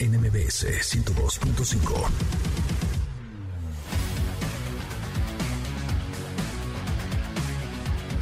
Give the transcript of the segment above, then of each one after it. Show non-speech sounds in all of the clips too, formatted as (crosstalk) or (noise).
NMBS 102.5.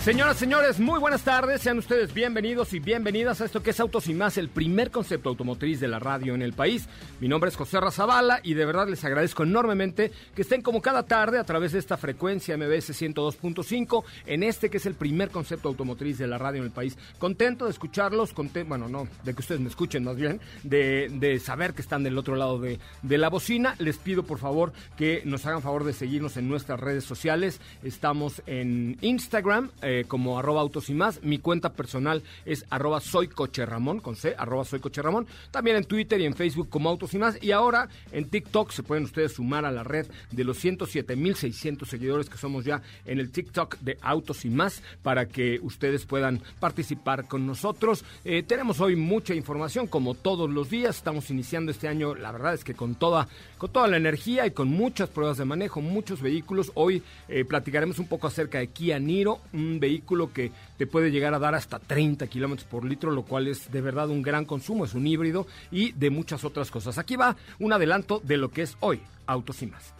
Señoras, señores, muy buenas tardes. Sean ustedes bienvenidos y bienvenidas a esto que es Autos y Más, el primer concepto automotriz de la radio en el país. Mi nombre es José Razabala y de verdad les agradezco enormemente que estén como cada tarde a través de esta frecuencia MBS 102.5 en este que es el primer concepto automotriz de la radio en el país. Contento de escucharlos, contento, bueno, no, de que ustedes me escuchen más bien, de, saber que están del otro lado de, la bocina. Les pido por favor que nos hagan favor de seguirnos en nuestras redes sociales. Estamos en Instagram. Como arroba autos y más. Mi cuenta personal es arroba soy coche Ramón, con C, arroba soy coche Ramón. También en Twitter y en Facebook como autos y más. Y ahora en TikTok se pueden ustedes sumar a la red de los 107.600 seguidores que somos ya en el TikTok de autos y más para que ustedes puedan participar con nosotros. Eh, tenemos hoy mucha información como todos los días. Estamos iniciando este año, la verdad es que con toda, con toda la energía y con muchas pruebas de manejo, muchos vehículos. Hoy eh, platicaremos un poco acerca de Kia Niro, vehículo que te puede llegar a dar hasta 30 kilómetros por litro, lo cual es de verdad un gran consumo, es un híbrido y de muchas otras cosas. Aquí va un adelanto de lo que es hoy Autos y más.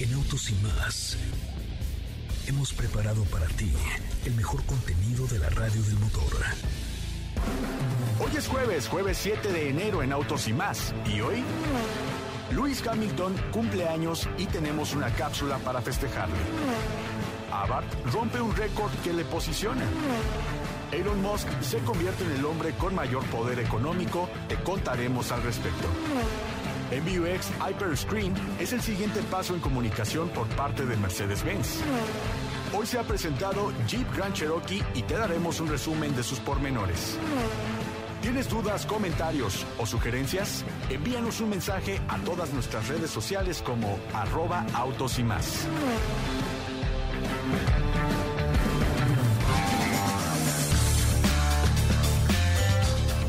En Autos y más hemos preparado para ti el mejor contenido de la radio del motor. Hoy es jueves, jueves 7 de enero en Autos y más. ¿Y hoy? Luis Hamilton cumple años y tenemos una cápsula para festejarle. Abarth rompe un récord que le posiciona. Elon Musk se convierte en el hombre con mayor poder económico, te contaremos al respecto. MBUX Hyperscreen es el siguiente paso en comunicación por parte de Mercedes-Benz. Hoy se ha presentado Jeep Grand Cherokee y te daremos un resumen de sus pormenores. ¿Tienes dudas, comentarios o sugerencias? Envíanos un mensaje a todas nuestras redes sociales como arroba autos y más.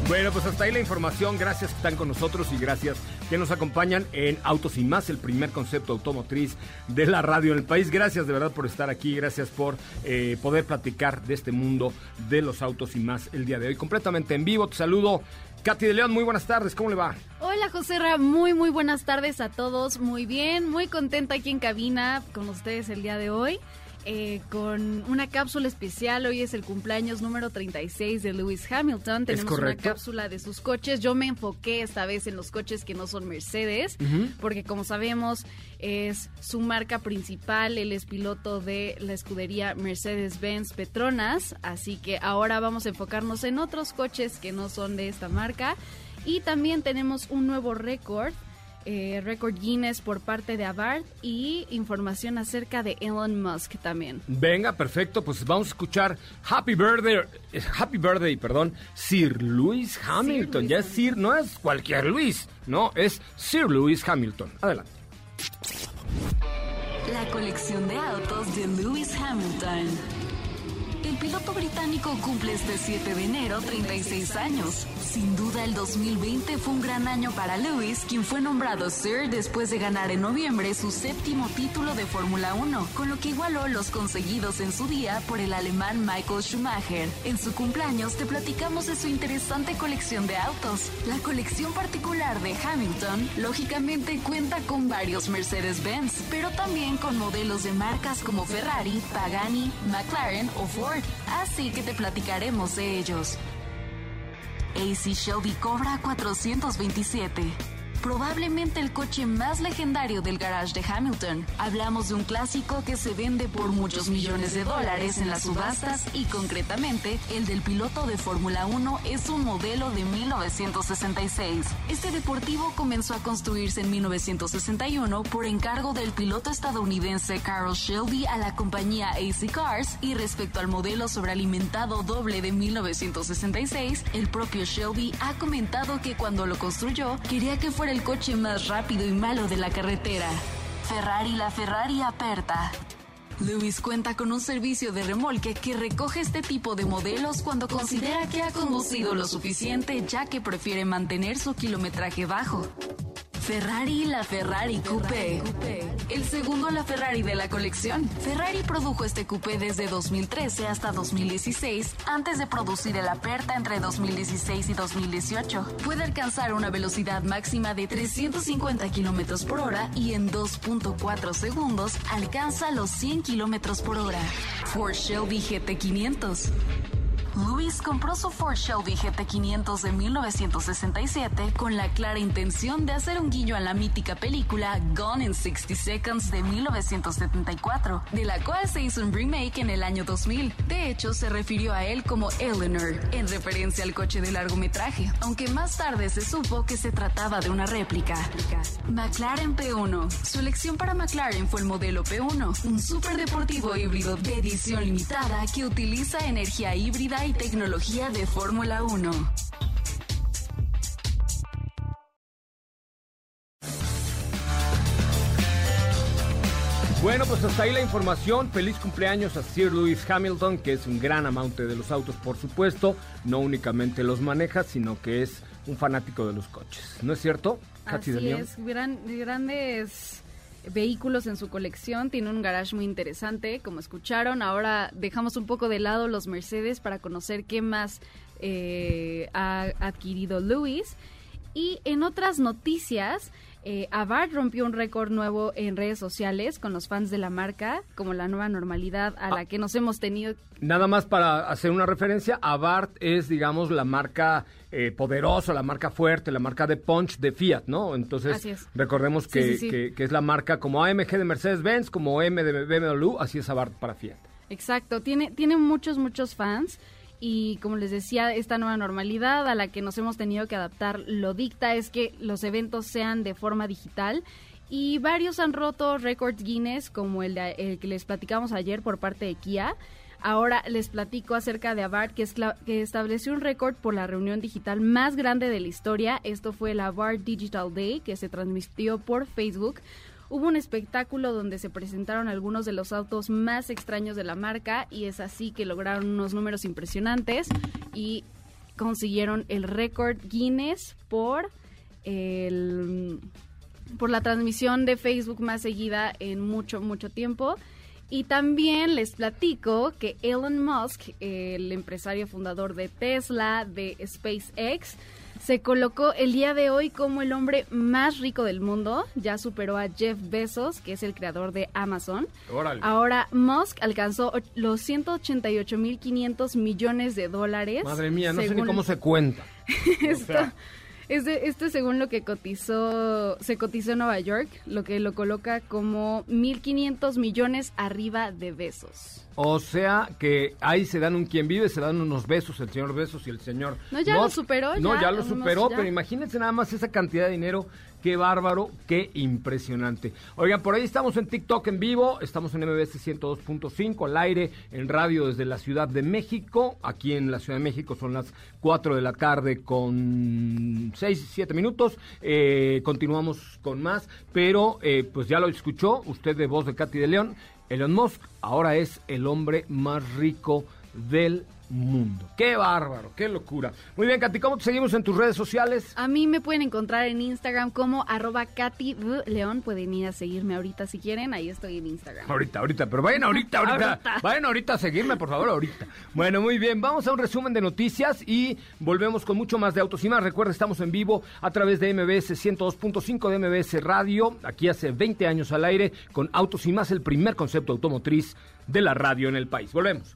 Bueno, pues hasta ahí la información. Gracias que están con nosotros y gracias que nos acompañan en Autos y Más, el primer concepto automotriz de la radio en el país. Gracias de verdad por estar aquí. Gracias por eh, poder platicar de este mundo de los autos y más el día de hoy. Completamente en vivo. Te saludo. Katy de León, muy buenas tardes, ¿cómo le va? Hola José Ra, muy muy buenas tardes a todos, muy bien, muy contenta aquí en cabina con ustedes el día de hoy. Eh, con una cápsula especial. Hoy es el cumpleaños número 36 de Lewis Hamilton. Tenemos una cápsula de sus coches. Yo me enfoqué esta vez en los coches que no son Mercedes, porque como sabemos es su marca principal. Él es piloto de la escudería Mercedes-Benz Petronas. Así que ahora vamos a enfocarnos en otros coches que no son de esta marca. Y también tenemos un nuevo récord eh, récord Guinness por parte de Abarth y información acerca de Elon Musk también. Venga, perfecto, pues vamos a escuchar Happy Birthday, eh, Happy Birthday, perdón, Sir Lewis Hamilton. ya es Sir, no es cualquier Luis, no, es Sir Lewis Hamilton. Adelante. La colección de autos de Lewis Hamilton. El piloto británico cumple este 7 de enero 36 años. Sin duda el 2020 fue un gran año para Lewis, quien fue nombrado Sir después de ganar en noviembre su séptimo título de Fórmula 1, con lo que igualó los conseguidos en su día por el alemán Michael Schumacher. En su cumpleaños te platicamos de su interesante colección de autos. La colección particular de Hamilton, lógicamente cuenta con varios Mercedes-Benz, pero también con modelos de marcas como Ferrari, Pagani, McLaren o Ford así que te platicaremos de ellos. AC Shelby Cobra 427 probablemente el coche más legendario del garage de Hamilton. Hablamos de un clásico que se vende por muchos millones de dólares en las subastas y concretamente el del piloto de Fórmula 1 es un modelo de 1966. Este deportivo comenzó a construirse en 1961 por encargo del piloto estadounidense Carroll Shelby a la compañía AC Cars y respecto al modelo sobrealimentado doble de 1966, el propio Shelby ha comentado que cuando lo construyó quería que fuera el coche más rápido y malo de la carretera. Ferrari la Ferrari aperta. Lewis cuenta con un servicio de remolque que recoge este tipo de modelos cuando considera que ha conducido lo suficiente ya que prefiere mantener su kilometraje bajo. Ferrari la Ferrari Coupé. El segundo la Ferrari de la colección. Ferrari produjo este coupé desde 2013 hasta 2016, antes de producir el Aperta entre 2016 y 2018. Puede alcanzar una velocidad máxima de 350 kilómetros por hora y en 2.4 segundos alcanza los 100 kilómetros por hora. Ford Shelby GT500. Lewis compró su Ford Shelby GT500 de 1967 con la clara intención de hacer un guiño a la mítica película Gone in 60 Seconds de 1974, de la cual se hizo un remake en el año 2000. De hecho, se refirió a él como Eleanor, en referencia al coche de largometraje, aunque más tarde se supo que se trataba de una réplica. McLaren P1. Su elección para McLaren fue el modelo P1, un superdeportivo híbrido de edición limitada que utiliza energía híbrida y tecnología de Fórmula 1. Bueno, pues hasta ahí la información. Feliz cumpleaños a Sir Lewis Hamilton, que es un gran amante de los autos, por supuesto. No únicamente los maneja, sino que es un fanático de los coches. ¿No es cierto? Así es, gran, grandes vehículos en su colección, tiene un garage muy interesante, como escucharon. Ahora dejamos un poco de lado los Mercedes para conocer qué más eh, ha adquirido Lewis. Y en otras noticias, eh, Abarth rompió un récord nuevo en redes sociales con los fans de la marca, como la nueva normalidad a la ah. que nos hemos tenido. Nada más para hacer una referencia, Abarth es, digamos, la marca eh, poderosa, la marca fuerte, la marca de punch de Fiat, ¿no? Entonces, recordemos que, que, es la marca como AMG de Mercedes-Benz, como M de BMW, así es Abarth para Fiat. Exacto, tiene, tiene muchos, muchos fans y como les decía, esta nueva normalidad a la que nos hemos tenido que adaptar lo dicta es que los eventos sean de forma digital y varios han roto récords Guinness como el, de, que les platicamos ayer por parte de Kia. Ahora les platico acerca de Abarth, que, es que estableció un récord por la reunión digital más grande de la historia. Esto fue el Abarth Digital Day, que se transmitió por Facebook hubo un espectáculo donde se presentaron algunos de los autos más extraños de la marca y es así que lograron unos números impresionantes y consiguieron el récord Guinness por el por la transmisión de Facebook más seguida en mucho mucho tiempo. Y también les platico que Elon Musk, el empresario fundador de Tesla, de SpaceX, se colocó el día de hoy como el hombre más rico del mundo. Ya superó a Jeff Bezos, que es el creador de Amazon. Ahora Musk alcanzó los 188.500 millones de dólares. Madre mía, no sé ni cómo se cuenta. (laughs) Este, este según lo que cotizó, se cotizó en Nueva York, lo que lo coloca como 1.500 millones arriba de besos. O sea que ahí se dan un quien vive, se dan unos besos, el señor Besos y el señor... No, ya lo superó. No, ya, lo superó, pero imagínense nada más esa cantidad de dinero Qué bárbaro, qué impresionante. Oigan, por ahí estamos en TikTok en vivo, estamos en MBS 102.5 al aire, en radio desde la Ciudad de México. Aquí en la Ciudad de México son las 4 de la tarde con 6, 7 minutos. Eh, continuamos con más, pero eh, pues ya lo escuchó usted de voz de Katy de León. Elon Musk ahora es el hombre más rico del mundo. Qué bárbaro, qué locura. Muy bien, Katy, ¿cómo te seguimos en tus redes sociales? A mí me pueden encontrar en Instagram como arroba Katy León. Pueden ir a seguirme ahorita si quieren, ahí estoy en Instagram. Ahorita, ahorita, pero vayan (laughs) ahorita, ahorita. Vayan ahorita a seguirme, por favor, ahorita. Bueno, muy bien, vamos a un resumen de noticias y volvemos con mucho más de Autos y más. Recuerda, estamos en vivo a través de MBS 102.5 de MBS Radio, aquí hace 20 años al aire, con Autos y más, el primer concepto automotriz de la radio en el país. Volvemos.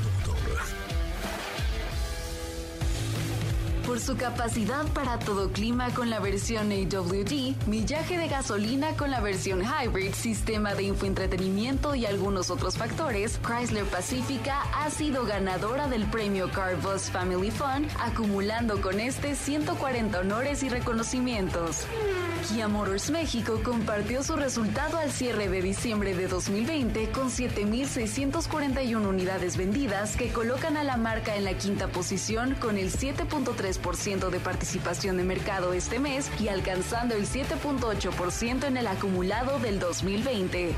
por su capacidad para todo clima con la versión AWD, millaje de gasolina con la versión Hybrid, sistema de infoentretenimiento y algunos otros factores, Chrysler Pacifica ha sido ganadora del premio CarBus Family Fun, acumulando con este 140 honores y reconocimientos. Kia Motors México compartió su resultado al cierre de diciembre de 2020 con 7.641 unidades vendidas que colocan a la marca en la quinta posición con el 7.3 de participación de mercado este mes y alcanzando el 7.8% en el acumulado del 2020.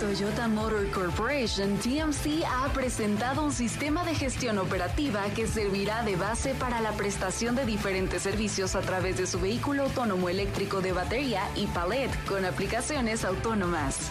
Toyota Motor Corporation, TMC, ha presentado un sistema de gestión operativa que servirá de base para la prestación de diferentes servicios a través de su vehículo autónomo eléctrico de batería y palet con aplicaciones autónomas.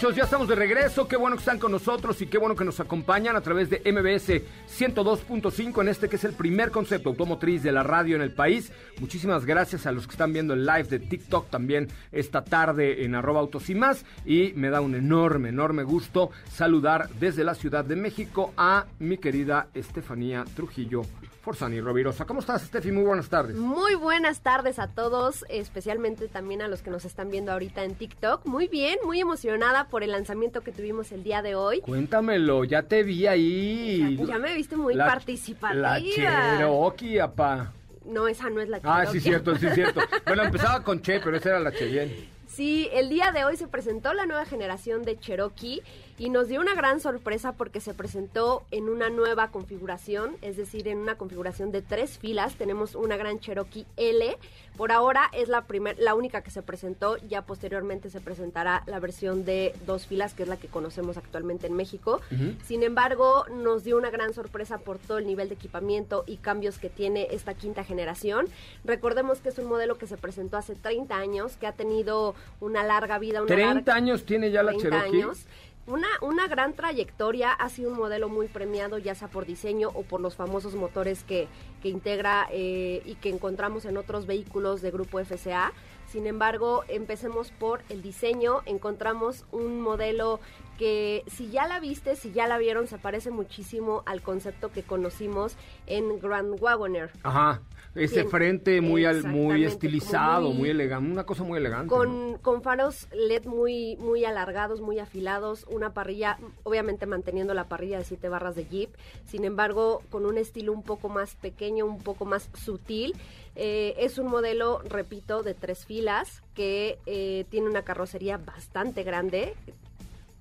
Muchachos, ya estamos de regreso. Qué bueno que están con nosotros y qué bueno que nos acompañan a través de MBS 102.5 en este que es el primer concepto automotriz de la radio en el país. Muchísimas gracias a los que están viendo el live de TikTok también esta tarde en arroba autos y más. Y me da un enorme, enorme gusto saludar desde la Ciudad de México a mi querida Estefanía Trujillo Forzani Rovirosa. ¿Cómo estás, Steffi? Muy buenas tardes. Muy buenas tardes a todos, especialmente también a los que nos están viendo ahorita en TikTok. Muy bien, muy emocionada por el lanzamiento que tuvimos el día de hoy. Cuéntamelo, ya te vi ahí. Ya, me viste muy participativa. La Cherokee, apa. No, esa no es la Cherokee. Ah, sí, cierto, sí, cierto. (laughs) bueno, empezaba con Che, pero esa era la Cheyenne. Sí, el día de hoy se presentó la nueva generación de Cherokee y nos dio una gran sorpresa porque se presentó en una nueva configuración, es decir, en una configuración de tres filas. Tenemos una gran Cherokee L. Por ahora es la primer, la única que se presentó. Ya posteriormente se presentará la versión de dos filas, que es la que conocemos actualmente en México. Sin embargo, nos dio una gran sorpresa por todo el nivel de equipamiento y cambios que tiene esta quinta generación. Recordemos que es un modelo que se presentó hace 30 años, que ha tenido una larga vida. Una 30 años tiene ya la Cherokee. Años una, una gran trayectoria, ha sido un modelo muy premiado, ya sea por diseño o por los famosos motores que, que integra eh, y que encontramos en otros vehículos de grupo FCA. Sin embargo, empecemos por el diseño. Encontramos un modelo que si ya la viste, si ya la vieron, se parece muchísimo al concepto que conocimos en Grand Wagoner. Ajá. Ese frente muy muy estilizado, muy, elegante, una cosa muy elegante. Con, con faros LED muy muy alargados, muy afilados, una parrilla, obviamente manteniendo la parrilla de 7 barras de Jeep, sin embargo, con un estilo un poco más pequeño, un poco más sutil. Eh, es un modelo, repito, de tres filas que eh, tiene una carrocería bastante grande,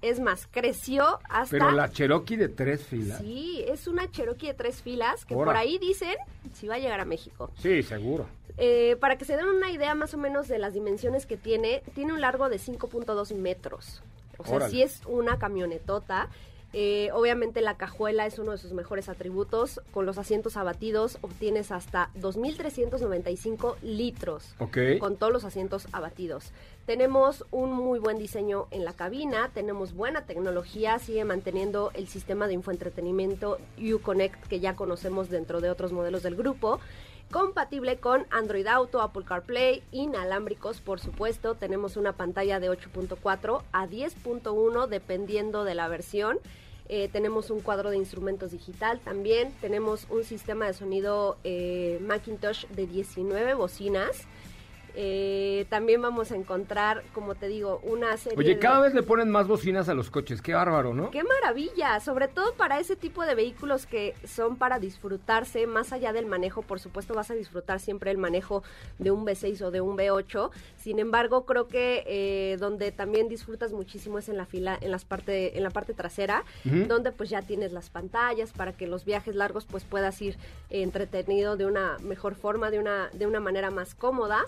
es más, creció hasta... Pero la Cherokee de tres filas. Sí, es una Cherokee de tres filas que por ahí dicen si va a llegar a México. Sí, seguro. Eh, para que se den una idea más o menos de las dimensiones que tiene, tiene un largo de 5.2 metros. O sea, sí es una camionetota. Eh, obviamente la cajuela es uno de sus mejores atributos. Con los asientos abatidos obtienes hasta 2.395 litros. Ok. Con todos los asientos abatidos. Tenemos un muy buen diseño en la cabina, tenemos buena tecnología, sigue manteniendo el sistema de infoentretenimiento Uconnect que ya conocemos dentro de otros modelos del grupo compatible con Android Auto, Apple CarPlay, inalámbricos, por supuesto. Tenemos una pantalla de 8.4 a 10.1 dependiendo de la versión. Eh, tenemos un cuadro de instrumentos digital también. Tenemos un sistema de sonido eh, Macintosh de 19 bocinas. Eh, también vamos a encontrar, como te digo, una serie. Oye, de- cada vez le ponen más bocinas a los coches. Qué bárbaro, ¿no? ¡Qué maravilla! Sobre todo para ese tipo de vehículos que son para disfrutarse, más allá del manejo, por supuesto vas a disfrutar siempre el manejo de un V6 o de un V8. Sin embargo, creo que eh, donde también disfrutas muchísimo es en la fila, en las parte, en la parte trasera, donde pues ya tienes las pantallas para que los viajes largos pues puedas ir entretenido de una mejor forma, de una, de una manera más cómoda.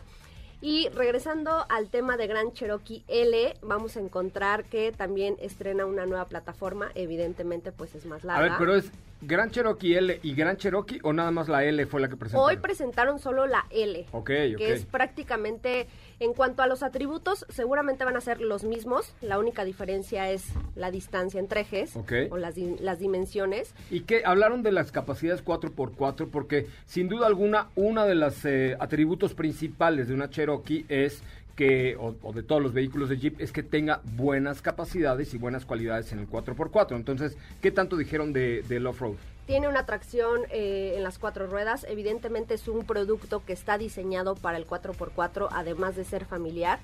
Y regresando al tema de Gran Cherokee L, vamos a encontrar que también estrena una nueva plataforma, evidentemente pues es más A larga. ver, pero es Gran Cherokee L y Gran Cherokee o nada más la L fue la que presentaron. Hoy presentaron solo la L, Ok, que ok. es prácticamente, en cuanto a los atributos, seguramente van a ser los mismos, la única diferencia es la distancia entre ejes Ok. o las, las dimensiones. Y que hablaron de las capacidades 4x4 porque sin duda alguna uno de los eh, atributos principales de una Cherokee es que, o, o de todos los vehículos de Jeep, es que tenga buenas capacidades y buenas cualidades en el 4x4. Entonces, ¿qué tanto dijeron de, del off-road? Tiene una tracción eh, en las cuatro ruedas. Evidentemente es un producto que está diseñado para el 4x4, además de ser familiar.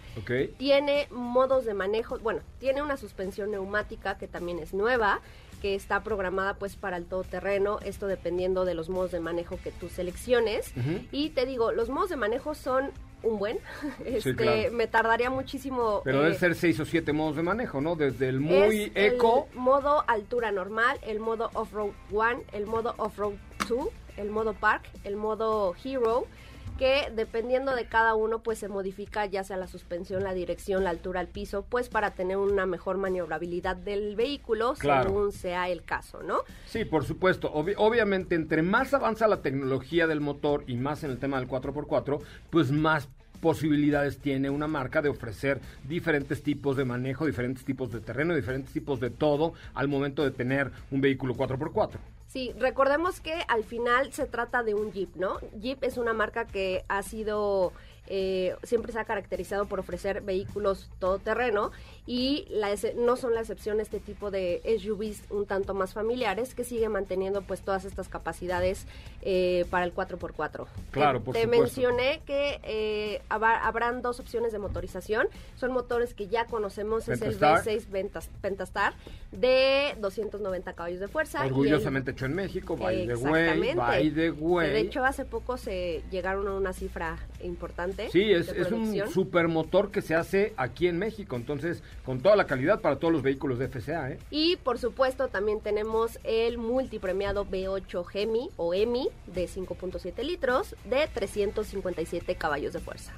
Tiene modos de manejo, bueno, tiene una suspensión neumática que también es nueva, que está programada pues para el todoterreno, esto dependiendo de los modos de manejo que tú selecciones. Y te digo, los modos de manejo son un buen. (laughs) Este, claro. Me tardaría muchísimo. Pero eh, debe ser seis o siete modos de manejo, ¿no? Desde el muy eco. El modo altura normal, el modo off-road 1, el modo off-road 2, el modo park, el modo hero, que dependiendo de cada uno pues se modifica ya sea la suspensión, la dirección, la altura al piso, pues para tener una mejor maniobrabilidad del vehículo Claro. según sea el caso, ¿no? Sí, por supuesto. Obvi- obviamente, entre más avanza la tecnología del motor y más en el tema del 4x4, pues más posibilidades tiene una marca de ofrecer diferentes tipos de manejo, diferentes tipos de terreno, diferentes tipos de todo al momento de tener un vehículo 4x4. Sí, recordemos que al final se trata de un Jeep, ¿no? Jeep es una marca que ha sido, eh, siempre se ha caracterizado por ofrecer vehículos todoterreno y la no son la excepción este tipo de SUVs un tanto más familiares que sigue manteniendo pues todas estas capacidades eh, para el 4x4. Claro, por Te supuesto. mencioné que eh, habrá- habrán dos opciones de motorización, son motores que ya conocemos, es el Pentastar. V6 Ventas- Pentastar de 290 caballos de fuerza. el- Orgullosamente hecho en México, by the way, by the Que way. De hecho, hace poco se llegaron a una cifra importante. Sí, es, es un supermotor que se hace aquí en México, entonces con toda la calidad para todos los vehículos de FCA, ¿eh? Y por supuesto también tenemos el multipremiado V8 Gemi o EMI de 5.7 litros de 357 caballos de fuerza.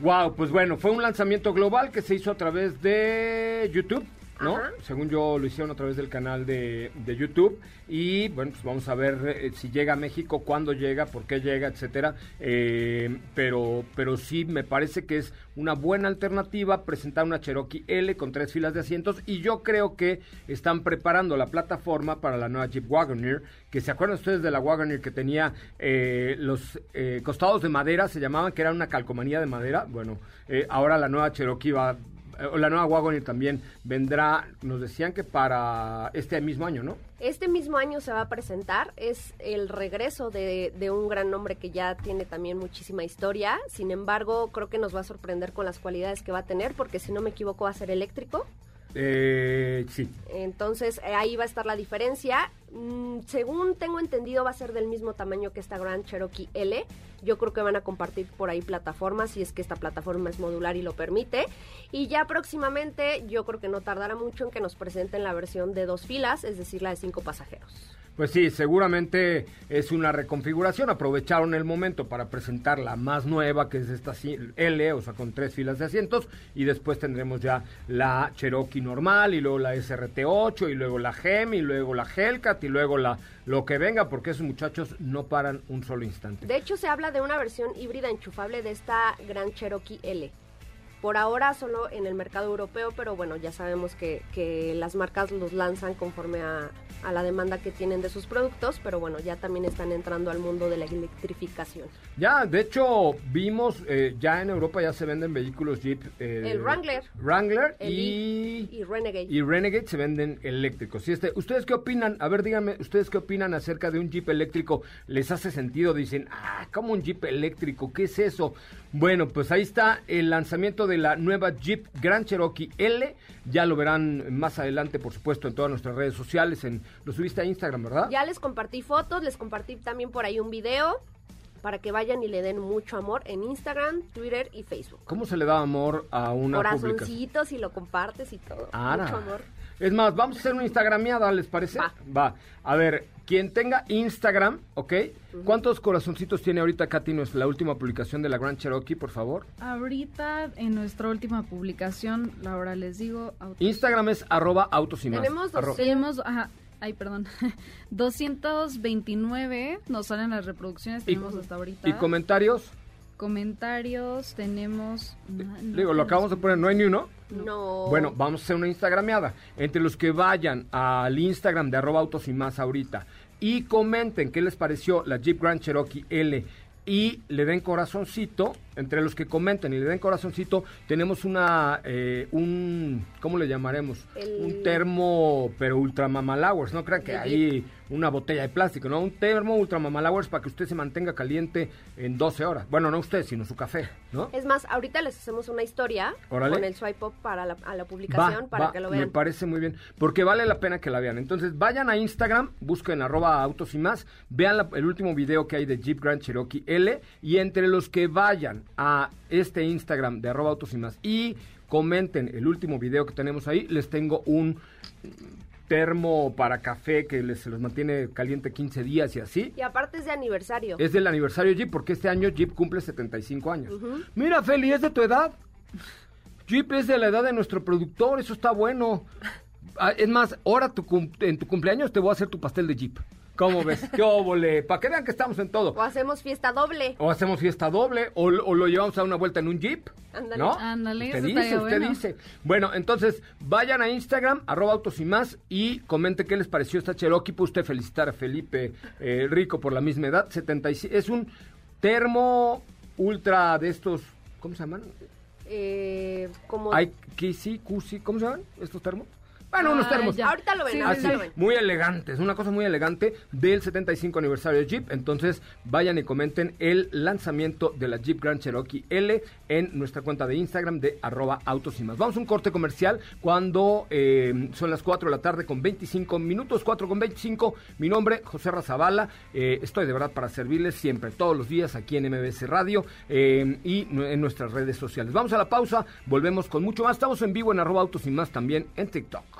Wow, pues bueno, fue un lanzamiento global que se hizo a través de YouTube, ¿no? Ajá. Según yo lo hicieron a través del canal de, de YouTube y bueno, pues vamos a ver eh, si llega a México, cuándo llega, por qué llega, etcétera. Eh, pero, pero sí me parece que es una buena alternativa presentar una Cherokee L con tres filas de asientos y yo creo que están preparando la plataforma para la nueva Jeep Wagoneer, que se acuerdan ustedes de la Wagoneer que tenía eh, los eh, costados de madera, se llamaban que era una calcomanía de madera. Bueno, eh, ahora la nueva Cherokee va la nueva Wagoneer también vendrá, nos decían que para este mismo año, ¿no? Este mismo año se va a presentar, es el regreso de, de un gran nombre que ya tiene también muchísima historia, sin embargo creo que nos va a sorprender con las cualidades que va a tener, porque si no me equivoco va a ser eléctrico, Eh, sí. entonces eh, ahí va a estar la diferencia. Mm, según tengo entendido va a ser del mismo tamaño que esta Grand Cherokee L, yo creo que van a compartir por ahí plataformas si es que esta plataforma es modular y lo permite. Y ya próximamente yo creo que no tardará mucho en que nos presenten la versión de dos filas, es decir, la de cinco pasajeros. Pues sí, seguramente es una reconfiguración. Aprovecharon el momento para presentar la más nueva, que es esta L, o sea, con tres filas de asientos. Y después tendremos ya la Cherokee normal, y luego la SRT8, y luego la GEM, y luego la Hellcat, y luego la lo que venga, porque esos muchachos no paran un solo instante. De hecho, se habla de una versión híbrida enchufable de esta gran Cherokee L. Por ahora solo en el mercado europeo, pero bueno, ya sabemos que, que las marcas los lanzan conforme a, a la demanda que tienen de sus productos, pero bueno, ya también están entrando al mundo de la electrificación. Ya, de hecho, vimos, eh, ya en Europa ya se venden vehículos Jeep. eh, El Wrangler. Wrangler El y, y Renegade. y Renegade se venden eléctricos. Y este, ¿Ustedes qué opinan? A ver, díganme, ¿ustedes qué opinan acerca de un Jeep eléctrico? ¿Les hace sentido? Dicen, ah, ¿cómo un Jeep eléctrico? ¿Qué es eso? Bueno, pues ahí está el lanzamiento de la nueva Jeep Grand Cherokee L. Ya lo verán más adelante, por supuesto, en todas nuestras redes sociales. En, lo subiste a Instagram, ¿verdad? Ya les compartí fotos, les compartí también por ahí un video para que vayan y le den mucho amor en Instagram, Twitter y Facebook. ¿Cómo se le da amor a una publicación? Corazoncitos y lo compartes y todo. Ara. Mucho amor. Es más, vamos a hacer una Instagramiada, ¿les parece? Va. A ver, quien tenga Instagram, ¿ok? ¿Cuántos corazoncitos tiene ahorita Katy nuestra la última publicación de la GrandCherokee, por favor? Ahorita en nuestra última publicación, ahora les digo, autos- Instagram es arroba autos y más. Tenemos Arro- tenemos, ajá, ay, perdón, (laughs) 229 nos salen las reproducciones, y, tenemos hasta ahorita. y comentarios, Comentarios tenemos... no, no digo, lo acabamos de poner, ¿no hay ni uno? No. Bueno, vamos a hacer una Instagrameada. Entre los que vayan al Instagram de arroba autos y más ahorita y comenten qué les pareció la Jeep Grand Cherokee L y le den corazoncito, entre los que comenten y le den corazoncito, tenemos una, eh, un, ¿cómo le llamaremos? El- Un termo, pero ultra mamalowers, no crean que ahí una botella de plástico, ¿no? Un termo ultra mamalowers para que usted se mantenga caliente en 12 horas. Bueno, no usted, sino su café, ¿no? Es más, ahorita les hacemos una historia Órale. con el swipe up para la, a la publicación Va, para va, que lo Me vean. parece muy bien, porque vale la pena que la vean. Entonces, vayan a Instagram, busquen arroba autos y más, vean la- el último video que hay de Jeep Grand Cherokee L, y entre los que vayan a este Instagram de arroba autos y más y comenten el último video que tenemos ahí, les tengo un termo para café que les, se los mantiene caliente 15 días y así. Y aparte es de aniversario. Es del aniversario Jeep, porque este año Jeep cumple 75 años. Mira, Feli, es de tu edad. Jeep es de la edad de nuestro productor, eso está bueno. (laughs) Ah, Es más, ahora tu en tu cumpleaños te voy a hacer tu pastel de Jeep. ¿Cómo ves? ¡Qué óvole! Para que vean que estamos en todo. O hacemos fiesta doble. O hacemos fiesta doble, o, o lo llevamos a una vuelta en un Jeep. Ándale. ¿No? Ándale, Usted eso dice, usted bueno. dice. Bueno, entonces, vayan a Instagram, arroba autos y más, y comente qué les pareció esta Cherokee. Puede usted felicitar a Felipe eh, Rico por la misma edad. 76, es un termo ultra de estos, ¿cómo se llaman? Eh, como... Hay Kisi, Kusi, ¿cómo se llaman estos termos? Bueno, unos termos. ya. Ahorita lo ven, Sí, ahorita Así, lo ven. muy elegantes, una cosa muy elegante del 75 aniversario de Jeep. Entonces, vayan y comenten el lanzamiento de la Jeep Grand Cherokee L en nuestra cuenta de Instagram de arroba autos y más. Vamos a un corte comercial cuando eh, son las 4 de la tarde con 25 minutos, 4 con 25. Mi nombre, José Razabala. Eh, estoy de verdad para servirles siempre, todos los días aquí en MBS Radio eh, y en nuestras redes sociales. Vamos a la pausa, volvemos con mucho más. Estamos en vivo en arroba autos y más también en TikTok.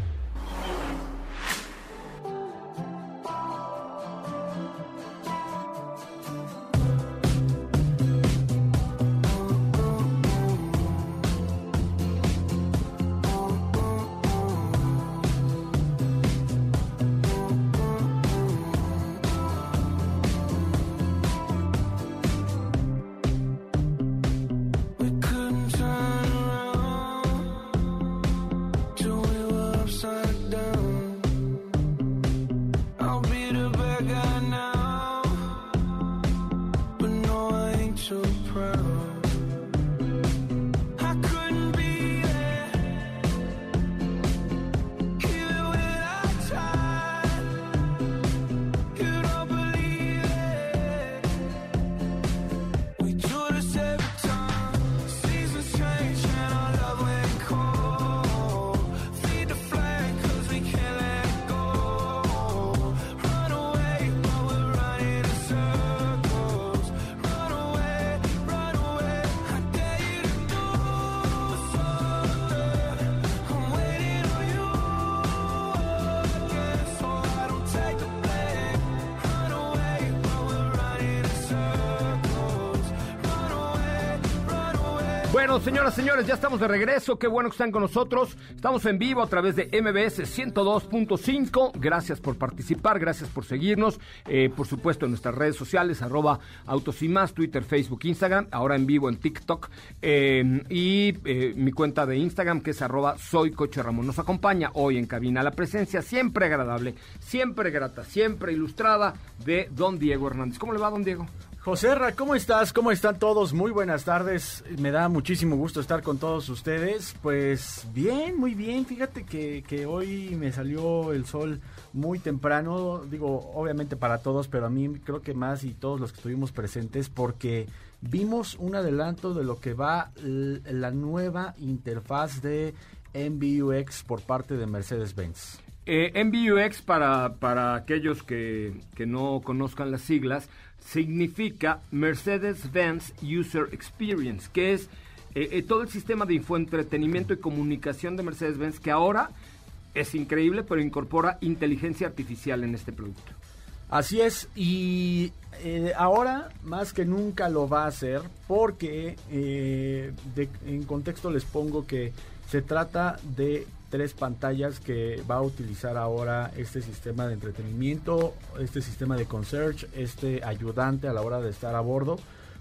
Bueno, señoras, señores, ya estamos de regreso. Qué bueno que están con nosotros. Estamos en vivo a través de MBS 102.5. Gracias por participar, gracias por seguirnos. Eh, por supuesto, en nuestras redes sociales, arroba autos y más, Twitter, Facebook, Instagram. Ahora en vivo en TikTok. Eh, y eh, mi cuenta de Instagram, que es arroba soy Coche Ramón. Nos acompaña hoy en cabina la presencia siempre agradable, siempre grata, siempre ilustrada de don Diego Hernández. ¿Cómo le va, don Diego? José ¿cómo estás? ¿Cómo están todos? Muy buenas tardes. Me da muchísimo gusto estar con todos ustedes. Pues bien, muy bien. Fíjate que, que, hoy me salió el sol muy temprano. Digo, obviamente para todos, pero a mí creo que más y todos los que estuvimos presentes porque vimos un adelanto de lo que va la nueva interfaz de MBUX por parte de Mercedes-Benz. Eh, MBUX, para, para aquellos que, que no conozcan las siglas, significa Mercedes-Benz User Experience, que es eh, eh, todo el sistema de infoentretenimiento y comunicación de Mercedes-Benz que ahora es increíble, pero incorpora inteligencia artificial en este producto. Así es, y eh, ahora más que nunca lo va a hacer porque en contexto les pongo que se trata de tres pantallas que va a utilizar ahora este sistema de entretenimiento, este sistema de concierge, este ayudante a la hora de estar a bordo,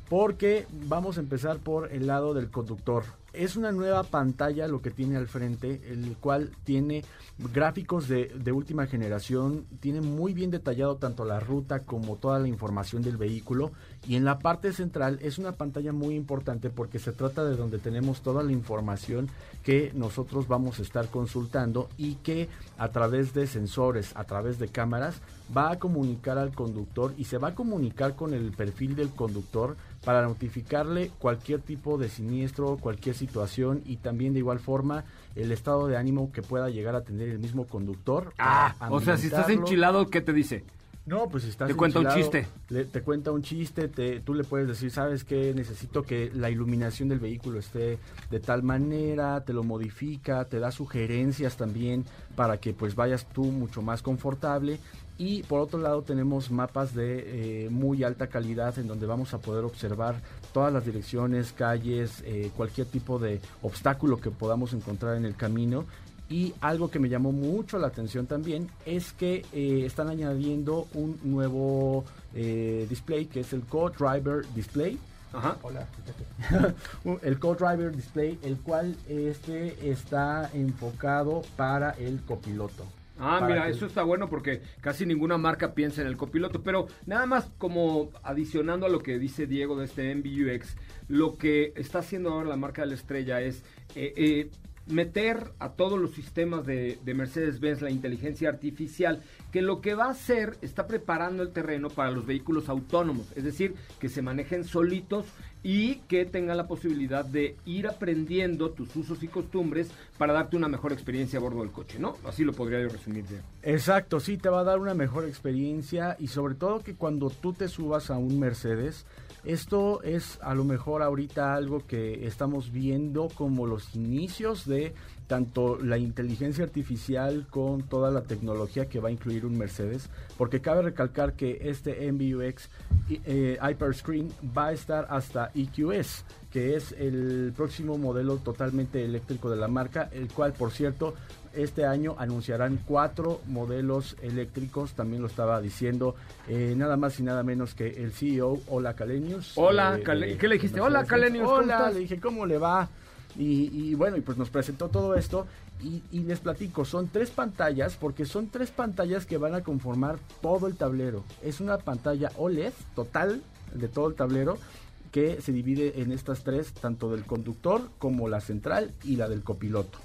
porque vamos a empezar por el lado del conductor. Es una nueva pantalla lo que tiene al frente, el cual tiene gráficos de, de, última generación, tiene muy bien detallado tanto la ruta como toda la información del vehículo y en la parte central es una pantalla muy importante porque se trata de donde tenemos toda la información que nosotros vamos a estar consultando y que a través de sensores, a través de cámaras, va a comunicar al conductor y se va a comunicar con el perfil del conductor para notificarle cualquier tipo de siniestro, cualquier situación y también de igual forma el estado de ánimo que pueda llegar a tener el mismo conductor. Ah, o sea, si estás enchilado, ¿qué te dice? No, pues estás Te cuenta un chiste. te cuenta un chiste, te, tú le puedes decir, ¿sabes qué? Necesito que la iluminación del vehículo esté de tal manera, te lo modifica, te da sugerencias también para que pues vayas tú mucho más confortable y por otro lado tenemos mapas de eh, muy alta calidad en donde vamos a poder observar todas las direcciones, calles, eh, cualquier tipo de obstáculo que podamos encontrar en el camino. Y algo que me llamó mucho la atención también es que eh, están añadiendo un nuevo display que es el Co-Driver Display. Ajá. Hola, (laughs) el Co-Driver Display, el cual este está enfocado para el copiloto. Ah, mira, eso está bueno porque casi ninguna marca piensa en el copiloto, pero nada más como adicionando a lo que dice Diego de este MBUX, lo que está haciendo ahora la marca de la estrella es eh, eh, meter a todos los sistemas de, de Mercedes-Benz la inteligencia artificial, que lo que va a hacer está preparando el terreno para los vehículos autónomos, es decir, que se manejen solitos y que tenga la posibilidad de ir aprendiendo tus usos y costumbres para darte una mejor experiencia a bordo del coche, ¿no? Así lo podría yo resumir. Exacto, sí, te va a dar una mejor experiencia y sobre todo que cuando tú te subas a un Mercedes, esto es a lo mejor ahorita algo que estamos viendo como los inicios de tanto la inteligencia artificial con toda la tecnología que va a incluir un Mercedes, porque cabe recalcar que este MBUX eh, Hyperscreen va a estar hasta EQS, que es el próximo modelo totalmente eléctrico de la marca, el cual por cierto este año anunciarán cuatro modelos eléctricos, también lo estaba diciendo, eh, nada más y nada menos que el CEO, Hola Calenius. Hola, eh, ¿qué le dijiste? Hola Calenius, Hola, le dije, ¿cómo le va? Y, bueno, y pues nos presentó todo esto y, les platico, son tres pantallas porque son tres pantallas que van a conformar todo el tablero. Es una pantalla OLED total de todo el tablero que se divide en estas tres, tanto del conductor como la central y la del copiloto.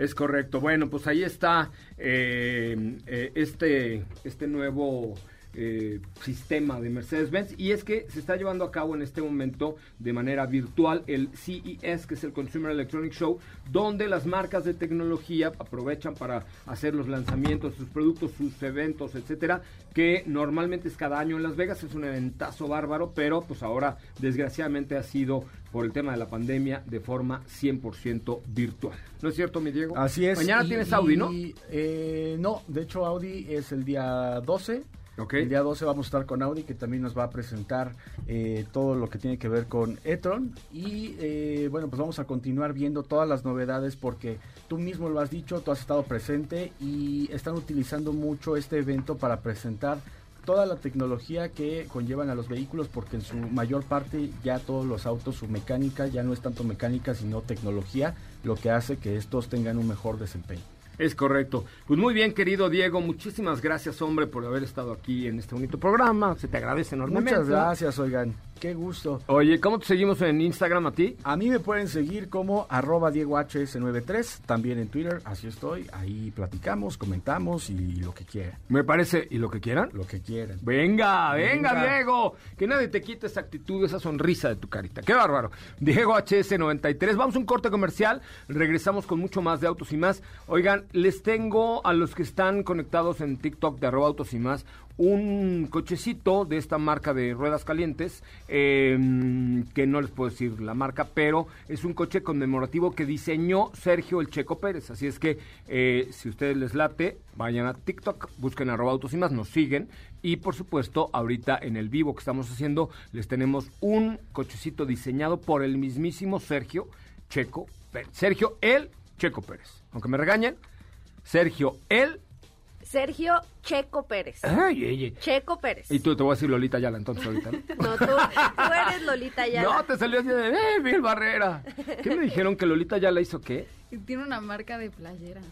Es correcto. Bueno, pues ahí está eh, eh, este, este nuevo eh, sistema de Mercedes-Benz y es que se está llevando a cabo en este momento de manera virtual el CES, que es el Consumer Electronic Show, donde las marcas de tecnología aprovechan para hacer los lanzamientos sus productos, sus eventos, etcétera, que normalmente es cada año en Las Vegas, es un eventazo bárbaro, pero pues ahora desgraciadamente ha sido por el tema de la pandemia de forma 100% virtual. ¿No es cierto, mi Diego? Así es. Mañana tienes Audi, ¿no? Eh, no, de hecho Audi es el día 12 Ok. El día 12 vamos a estar con Audi, que también nos va a presentar eh, todo lo que tiene que ver con e-tron. Y eh, bueno, pues vamos a continuar viendo todas las novedades porque tú mismo lo has dicho, tú has estado presente y están utilizando mucho este evento para presentar toda la tecnología que conllevan a los vehículos porque en su mayor parte ya todos los autos, su mecánica ya no es tanto mecánica sino tecnología, lo que hace que estos tengan un mejor desempeño. Es correcto. Pues muy bien, querido Diego, muchísimas gracias, hombre, por haber estado aquí en este bonito programa. Se te agradece enormemente. Muchas gracias, oigan. Qué gusto. Oye, ¿cómo te seguimos en Instagram a ti? A mí me pueden seguir como arroba DiegoHS93, también en Twitter, así estoy. Ahí platicamos, comentamos y lo que quieran. Me parece, ¿y lo que quieran? Lo que quieran. Venga, venga, Venga. Diego. Que nadie te quite esa actitud, esa sonrisa de tu carita. Qué bárbaro. Diego HS93. Vamos a un corte comercial. Regresamos con mucho más de autos y más. Oigan, les tengo a los que están conectados en TikTok de arroba autos y más un cochecito de esta marca de ruedas calientes, eh, que no les puedo decir la marca, pero es un coche conmemorativo que diseñó Sergio El Checo Pérez. Así es que eh, si ustedes les late, vayan a TikTok, busquen arroba autos y más, nos siguen. Y por supuesto, ahorita en el vivo que estamos haciendo, les tenemos un cochecito diseñado por el mismísimo Sergio Checo Pérez. Sergio El Checo Pérez. Aunque me regañen, Sergio El Sergio Checo Pérez. Ay, ay, ay. Checo Pérez. Y tú te voy a decir Lolita Yala entonces ahorita, ¿no? (laughs) No, tú, tú eres Lolita ya. No, te salió así de, ¡eh, Miguel Barrera! ¿Qué me dijeron que Lolita Yala hizo qué? Tiene una marca de playeras.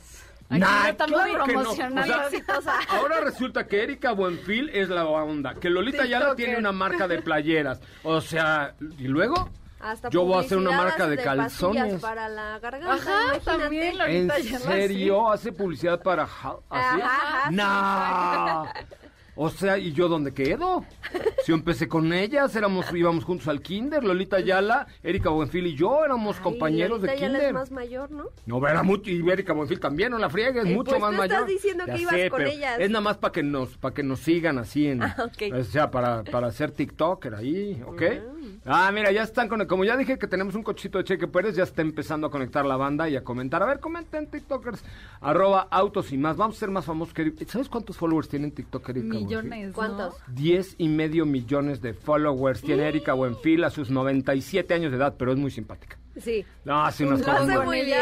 Aquí Nah, claro que no. O sea. (laughs) Ahora resulta que Erika Buenfil es la onda, que Lolita Yala tiene una marca de playeras. O sea, ¿y luego? Hasta Yo voy a hacer una publicidad marca de pastillas calzones. para la garganta. Ajá, imagínate. también ¿En serio? ¿Hace publicidad para así? Ajá, ajá, ¡Nah! O sea, ¿y yo dónde quedo? Si yo empecé con ellas, éramos, íbamos juntos al kinder, Lolita Ayala, Erika Buenfil y yo éramos Ay, compañeros de Lolita Ayala kinder. es más mayor, ¿no? No, era mucho, y Erika Buenfil también, no la friegues, Eh, mucho pues más tú mayor. estás diciendo que ibas con pero ellas. Es nada más para que nos, para que nos sigan así en, Ah, ok. o sea, para, para hacer TikToker ahí, ¿ok? Ah, mira, ya están con, como ya dije que tenemos un cochito de Cheque Pérez, ya está empezando a conectar la banda y a comentar. A ver, comenten TikTokers, arroba autos y más. Vamos a ser más famosos que, ¿sabes cuántos followers tienen TikTok, Erika? Millones, ¿no? ¿Cuántos? 10 y medio millones de followers tiene Erika Buenfil a sus 97 años de edad, pero es muy simpática. Sí. No, hace unas (laughs) cosas hace muy-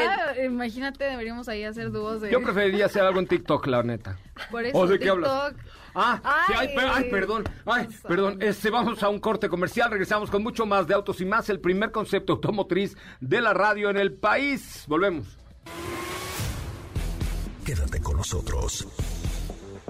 imagínate, deberíamos ahí hacer dúos de... Yo preferiría hacer algo en TikTok, la neta. Por eso, ¿O de qué TikTok. hablas? Ah, sí, ay, Ay, per- ay, perdón, ay, perdón. Este, vamos a un corte comercial, regresamos con mucho más de autos y más, el primer concepto automotriz de la radio en el país. Volvemos. Quédate con nosotros.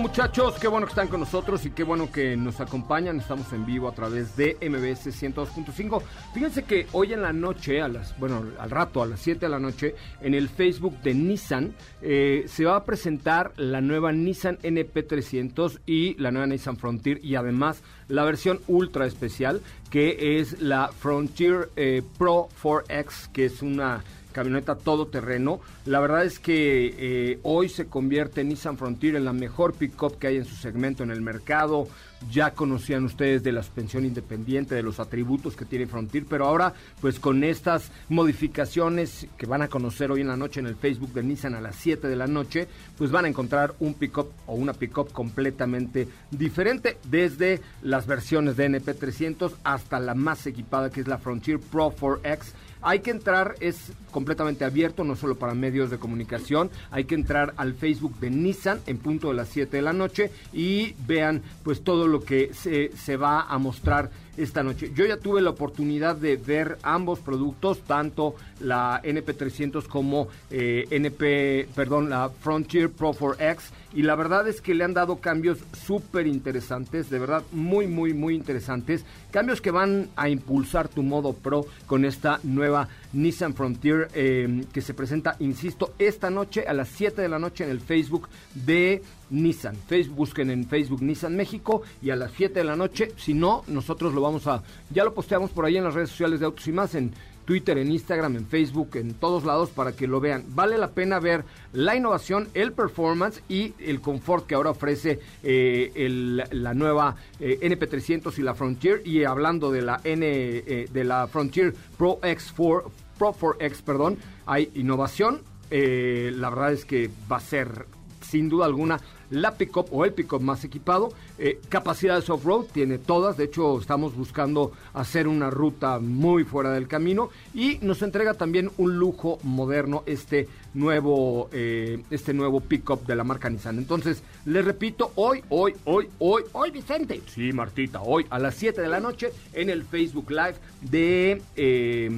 Muchachos, qué bueno que están con nosotros y qué bueno que nos acompañan. Estamos en vivo a través de MBS 102.5. Fíjense que hoy en la noche, a las, bueno, al rato, a las 7 de la noche, en el Facebook de Nissan, eh, se va a presentar la nueva Nissan NP300 y la nueva Nissan Frontier y además la versión ultra especial, que es la Frontier eh, Pro 4X, que es una camioneta todoterreno. La verdad es que eh, hoy se convierte Nissan Frontier en la mejor pickup que hay en su segmento en el mercado. Ya conocían ustedes de la suspensión independiente, de los atributos que tiene Frontier, pero ahora pues con estas modificaciones que van a conocer hoy en la noche en el Facebook de Nissan a las 7 de la noche, pues van a encontrar un pickup o una pickup completamente diferente desde las versiones de NP300 hasta la más equipada que es la Frontier Pro 4X hay que entrar, es completamente abierto, no solo para medios de comunicación. Hay que entrar al Facebook de Nissan en punto de las 7 de la noche y vean pues todo lo que se, se va a mostrar esta noche. Yo ya tuve la oportunidad de ver ambos productos, tanto la NP300 como eh, NP, perdón, la Frontier Pro 4X y la verdad es que le han dado cambios súper interesantes, de verdad muy, muy, muy interesantes. Cambios que van a impulsar tu modo pro con esta nueva Nissan Frontier eh, que se presenta, insisto, esta noche a las 7 de la noche en el Facebook de Nissan. Facebook, busquen en Facebook Nissan México y a las 7 de la noche, si no, nosotros lo vamos a, ya lo posteamos por ahí en las redes sociales de Autos y más, en Twitter, en Instagram, en Facebook, en todos lados para que lo vean. Vale la pena ver la innovación, el performance y el confort que ahora ofrece eh, la nueva eh, NP300 y la Frontier. Y hablando de la N, eh, de la Frontier Pro X4, Pro 4X, perdón, hay innovación. La verdad es que va a ser sin duda alguna la pickup o el pickup más equipado. Eh, capacidades off-road tiene todas, de hecho estamos buscando hacer una ruta muy fuera del camino y nos entrega también un lujo moderno este nuevo, eh, este nuevo pickup de la marca Nissan. Entonces, les repito, hoy, hoy, hoy, hoy, hoy Vicente, sí Martita, hoy a las 7 de la noche en el Facebook Live de, eh,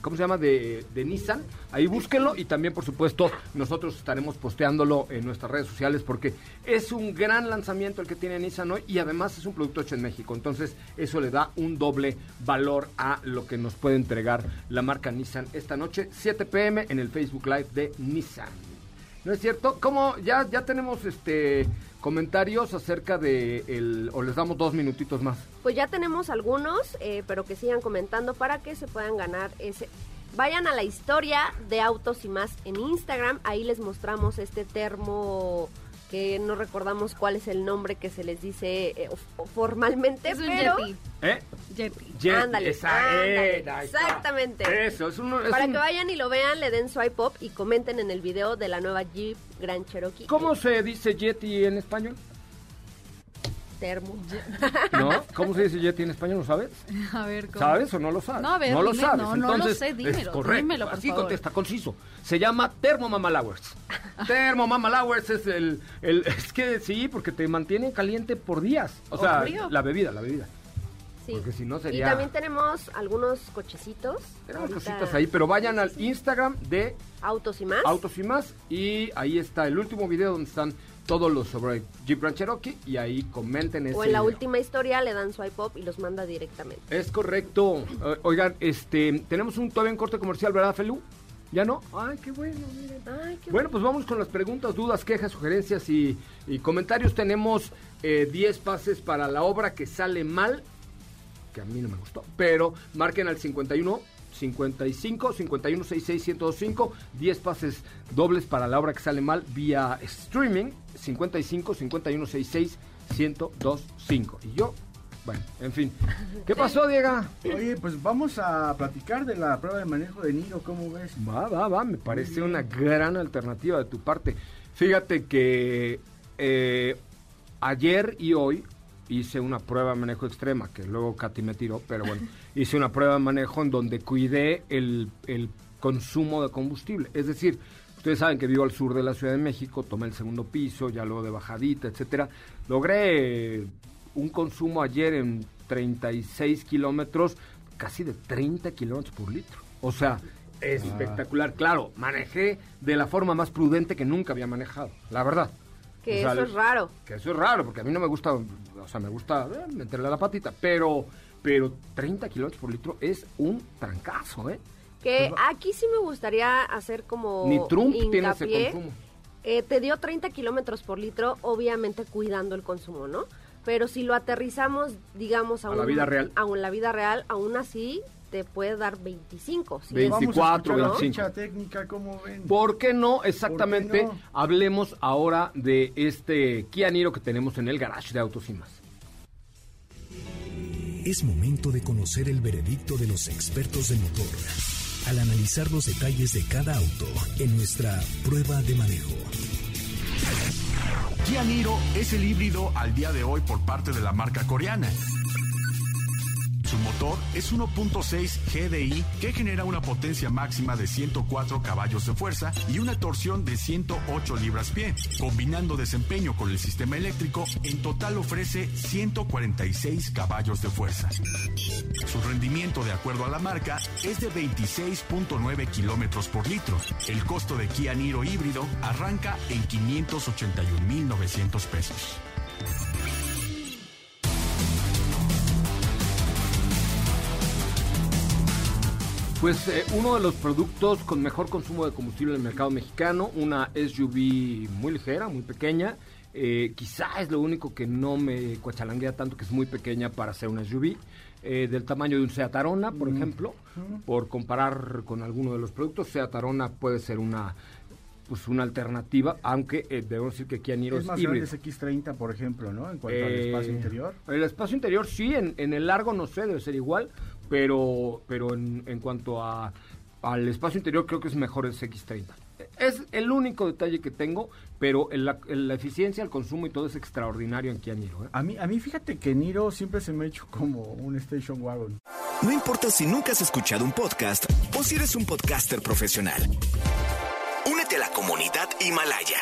¿cómo se llama? De, de Nissan. Ahí búsquenlo y también, por supuesto, nosotros estaremos posteándolo en nuestras redes sociales porque es un gran lanzamiento el que tiene Nissan hoy y además es un producto hecho en México. Entonces, eso le da un doble valor a lo que nos puede entregar la marca Nissan esta noche, 7 pm en el Facebook Live de Nissan. ¿No es cierto? ¿Cómo? Ya, ya tenemos este comentarios acerca de el o les damos dos minutitos más. Pues ya tenemos algunos, eh, pero que sigan comentando para que se puedan ganar ese. Vayan a la historia de Autos y más en Instagram, ahí les mostramos este termo que no recordamos cuál es el nombre que se les dice eh, formalmente, Es un pero Yeti. ¿Eh? Jet, Ándale, esa- ándale, eh, exactamente. Eso, es un, es para un- que vayan y lo vean, le den swipe up y comenten en el video de la nueva Jeep Grand Cherokee. ¿Cómo se dice Yeti en español? Termo? (laughs) ¿No? ¿Cómo se dice Yeti en español? ¿Lo sabes? (laughs) A ver, ¿cómo? ¿Sabes o no lo sabes? No, a ver, lo dime, sabes. no, no lo sé, dímelo, es correcto. dímelo, por Así favor. contesta, conciso. Se llama Thermo Mama Lowers. (laughs) Thermo Mama Lowers es el, el... Es que sí, porque te mantiene caliente por días. O O sea, frío. la bebida, la bebida. Sí. Porque si no Y sería... también tenemos algunos cochecitos. Tenemos ahorita- cositas ahí, pero vayan al Instagram de Autos y más. Autos y más y ahí está el último video donde están todos los sobre Jeep Grand Cherokee y ahí comenten ese O en la video. última historia le dan swipe up y los manda directamente. Es correcto. Eh, oigan, este, tenemos un todavía en corte comercial, ¿verdad, Felú? ¿Ya no? Ay, qué bueno, miren. Ay, qué Bueno, pues vamos con las preguntas, dudas, quejas, sugerencias y, y comentarios. Tenemos eh, 10 pases para la obra que sale mal, que a mí no me gustó, pero marquen al 51 55 51 66 1025 10 pases dobles para la obra que sale mal vía streaming 55 51 66 1025 y yo bueno en fin ¿qué (laughs) pasó Diego? Oye, pues vamos a platicar de la prueba de manejo de Niro, ¿cómo ves? Va, va, va, me parece una gran alternativa de tu parte. Fíjate que eh, ayer y hoy hice una prueba de manejo extrema, que luego Katy me tiró, pero bueno, (laughs) hice una prueba de manejo en donde cuidé el, el consumo de combustible. Es decir, ustedes saben que vivo al sur de la Ciudad de México, tomé el segundo piso, ya luego de bajadita, etcétera. Logré un consumo ayer en 36 kilómetros, casi de 30 kilómetros por litro. O sea, espectacular. Claro, manejé de la forma más prudente que nunca había manejado, la verdad. Que O sea, eso es raro. Que eso es raro, porque a mí no me gusta, o sea, me gusta eh, meterle la patita, pero, pero 30 kilómetros por litro es un trancazo, ¿eh? Que aquí sí me gustaría hacer como. Ni Trump tiene ese hincapié. consumo. Eh, te dio 30 kilómetros por litro, obviamente cuidando el consumo, ¿no? pero si lo aterrizamos, digamos, a, A la vida real. a un- la vida real, aún así te puede dar 25. si es- 24, Vamos a escuchar la 25. ficha técnica, ¿cómo ven? ¿Por qué no? Exactamente. ¿Por qué no? Hablemos ahora de este Kia Niro que tenemos en el garage de Autos y Más. Es momento de conocer el veredicto de los expertos de motor al analizar los detalles de cada auto en nuestra prueba de manejo. Kia Niro es el híbrido al día de hoy por parte de la marca coreana. Su motor es 1.6 GDI que genera una potencia máxima de 104 caballos de fuerza y una torsión de 108 libras-pie. Combinando desempeño con el sistema eléctrico, en total ofrece 146 caballos de fuerza. Su rendimiento, de acuerdo a la marca, es de 26.9 kilómetros por litro. El costo de Kia Niro híbrido arranca en 581.900 pesos. Pues eh, uno de los productos con mejor consumo de combustible en el mercado mexicano, una SUV muy ligera, muy pequeña. eh, quizá es lo único que no me cuachalanguea tanto, que es muy pequeña para ser una SUV. eh, del tamaño de un Seat Arona, por ejemplo, por comparar con alguno de los productos, Seat Arona puede ser una pues una alternativa, aunque eh, debemos decir que Kia Niro Es es, más grande ese X30, por ejemplo, ¿no? En cuanto al Eh, espacio interior. El espacio interior sí, en, en el largo no sé, debe ser igual, pero, pero en, en cuanto a, al espacio interior creo que es mejor el X30. Es el único detalle que tengo, pero en la, en la eficiencia, el consumo y todo es extraordinario en Kia Niro. ¿eh? A mí, a mí fíjate que Niro siempre se me ha hecho como un station wagon. No importa si nunca has escuchado un podcast o si eres un podcaster profesional. Únete a la comunidad Himalaya.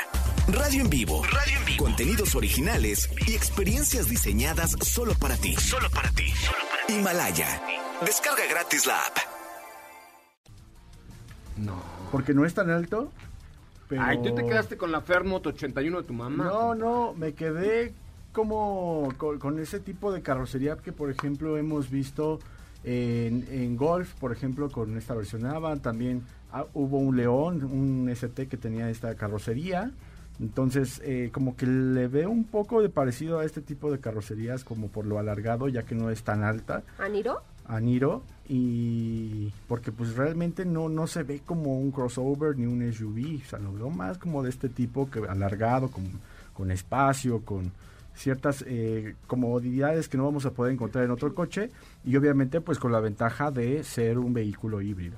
Radio en vivo. Radio en vivo. Contenidos originales y experiencias diseñadas solo para ti. Solo para ti. Himalaya. Descarga gratis la app. No. Porque no es tan alto. Pero... Ay, tú te quedaste con la Fairmont 81 de tu mamá. No, no, me quedé como con, con ese tipo de carrocería que, por ejemplo, hemos visto en, en Golf, por ejemplo, con esta versión Avant. También ah, hubo un León, un ST que tenía esta carrocería. Entonces, eh, como que le veo un poco de parecido a este tipo de carrocerías, como por lo alargado, ya que no es tan alta ¿Aniro? A Niro y porque pues realmente no no se ve como un crossover ni un SUV, o sea, lo veo más como de este tipo que alargado, con, con espacio, con ciertas eh, comodidades que no vamos a poder encontrar en otro coche y obviamente pues con la ventaja de ser un vehículo híbrido.